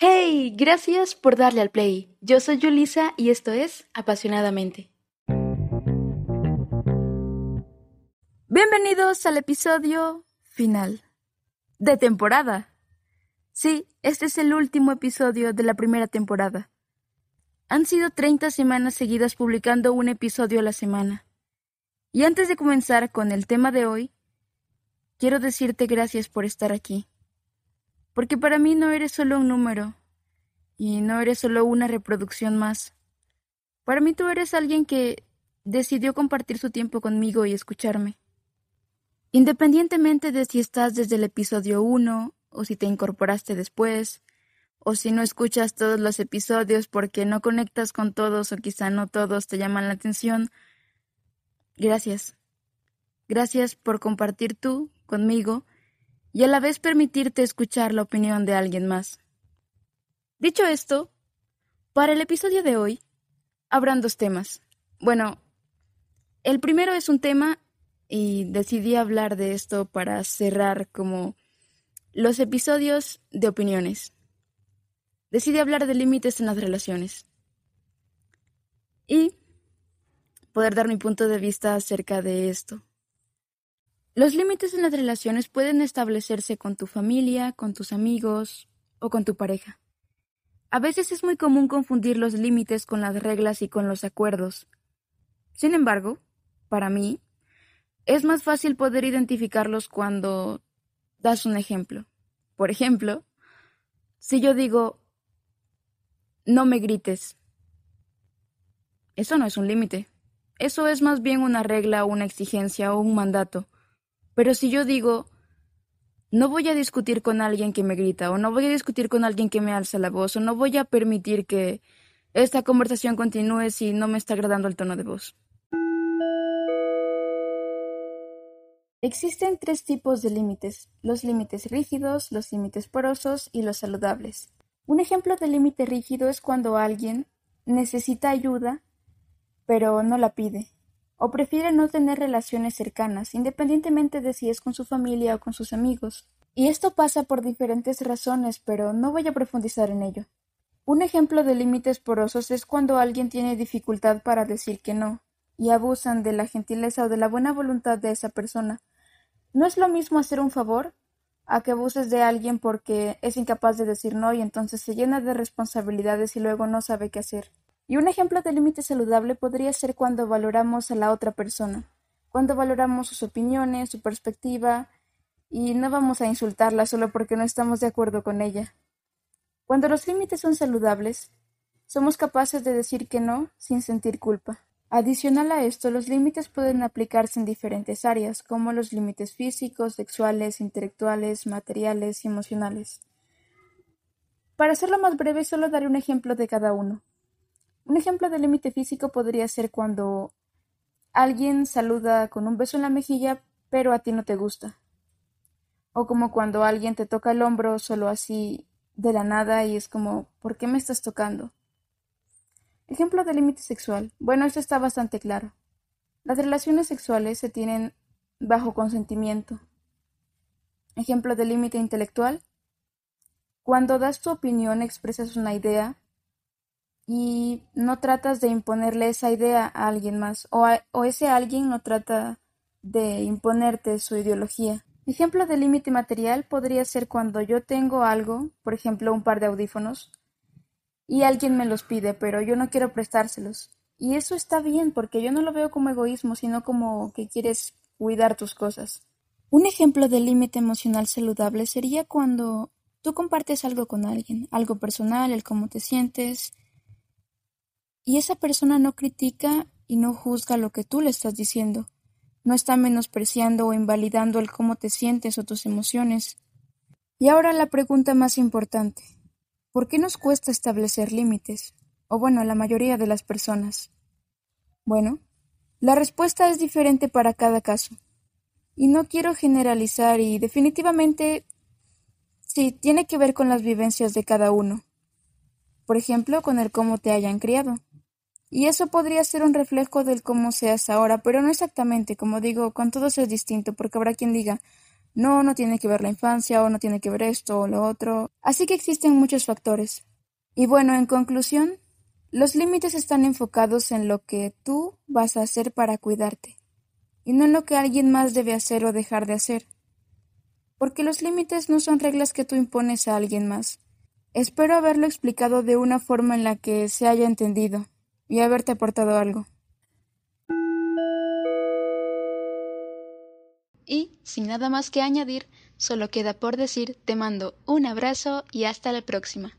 Hey, gracias por darle al play. Yo soy Julisa y esto es Apasionadamente. Bienvenidos al episodio final de temporada. Sí, este es el último episodio de la primera temporada. Han sido 30 semanas seguidas publicando un episodio a la semana. Y antes de comenzar con el tema de hoy, quiero decirte gracias por estar aquí. Porque para mí no eres solo un número, y no eres solo una reproducción más. Para mí tú eres alguien que decidió compartir su tiempo conmigo y escucharme. Independientemente de si estás desde el episodio 1 o si te incorporaste después, o si no escuchas todos los episodios porque no conectas con todos o quizá no todos te llaman la atención, gracias. Gracias por compartir tú conmigo y a la vez permitirte escuchar la opinión de alguien más. Dicho esto, para el episodio de hoy habrán dos temas. Bueno, el primero es un tema y decidí hablar de esto para cerrar como los episodios de opiniones. Decidí hablar de límites en las relaciones y poder dar mi punto de vista acerca de esto. Los límites en las relaciones pueden establecerse con tu familia, con tus amigos o con tu pareja. A veces es muy común confundir los límites con las reglas y con los acuerdos. Sin embargo, para mí, es más fácil poder identificarlos cuando das un ejemplo. Por ejemplo, si yo digo, no me grites. Eso no es un límite. Eso es más bien una regla, una exigencia o un mandato. Pero si yo digo, no voy a discutir con alguien que me grita, o no voy a discutir con alguien que me alza la voz, o no voy a permitir que esta conversación continúe si no me está agradando el tono de voz. Existen tres tipos de límites, los límites rígidos, los límites porosos y los saludables. Un ejemplo de límite rígido es cuando alguien necesita ayuda, pero no la pide, o prefiere no tener relaciones cercanas, independientemente de si es con su familia o con sus amigos. Y esto pasa por diferentes razones, pero no voy a profundizar en ello. Un ejemplo de límites porosos es cuando alguien tiene dificultad para decir que no, y abusan de la gentileza o de la buena voluntad de esa persona. No es lo mismo hacer un favor a que abuses de alguien porque es incapaz de decir no y entonces se llena de responsabilidades y luego no sabe qué hacer. Y un ejemplo de límite saludable podría ser cuando valoramos a la otra persona, cuando valoramos sus opiniones, su perspectiva, y no vamos a insultarla solo porque no estamos de acuerdo con ella. Cuando los límites son saludables, somos capaces de decir que no sin sentir culpa. Adicional a esto, los límites pueden aplicarse en diferentes áreas, como los límites físicos, sexuales, intelectuales, materiales y emocionales. Para hacerlo más breve, solo daré un ejemplo de cada uno. Un ejemplo de límite físico podría ser cuando alguien saluda con un beso en la mejilla, pero a ti no te gusta. O como cuando alguien te toca el hombro solo así de la nada y es como, ¿por qué me estás tocando? Ejemplo de límite sexual. Bueno, esto está bastante claro. Las relaciones sexuales se tienen bajo consentimiento. Ejemplo de límite intelectual. Cuando das tu opinión expresas una idea y no tratas de imponerle esa idea a alguien más o, o ese alguien no trata de imponerte su ideología. Ejemplo de límite material podría ser cuando yo tengo algo, por ejemplo un par de audífonos, y alguien me los pide, pero yo no quiero prestárselos. Y eso está bien, porque yo no lo veo como egoísmo, sino como que quieres cuidar tus cosas. Un ejemplo de límite emocional saludable sería cuando tú compartes algo con alguien, algo personal, el cómo te sientes, y esa persona no critica y no juzga lo que tú le estás diciendo, no está menospreciando o invalidando el cómo te sientes o tus emociones. Y ahora la pregunta más importante. ¿Por qué nos cuesta establecer límites? O bueno, la mayoría de las personas. Bueno, la respuesta es diferente para cada caso. Y no quiero generalizar y definitivamente sí, tiene que ver con las vivencias de cada uno. Por ejemplo, con el cómo te hayan criado. Y eso podría ser un reflejo del cómo seas ahora, pero no exactamente, como digo, con todos es distinto, porque habrá quien diga, no, no tiene que ver la infancia o no tiene que ver esto o lo otro. Así que existen muchos factores. Y bueno, en conclusión, los límites están enfocados en lo que tú vas a hacer para cuidarte, y no en lo que alguien más debe hacer o dejar de hacer. Porque los límites no son reglas que tú impones a alguien más. Espero haberlo explicado de una forma en la que se haya entendido y haberte aportado algo. Y, sin nada más que añadir, solo queda por decir te mando un abrazo y hasta la próxima.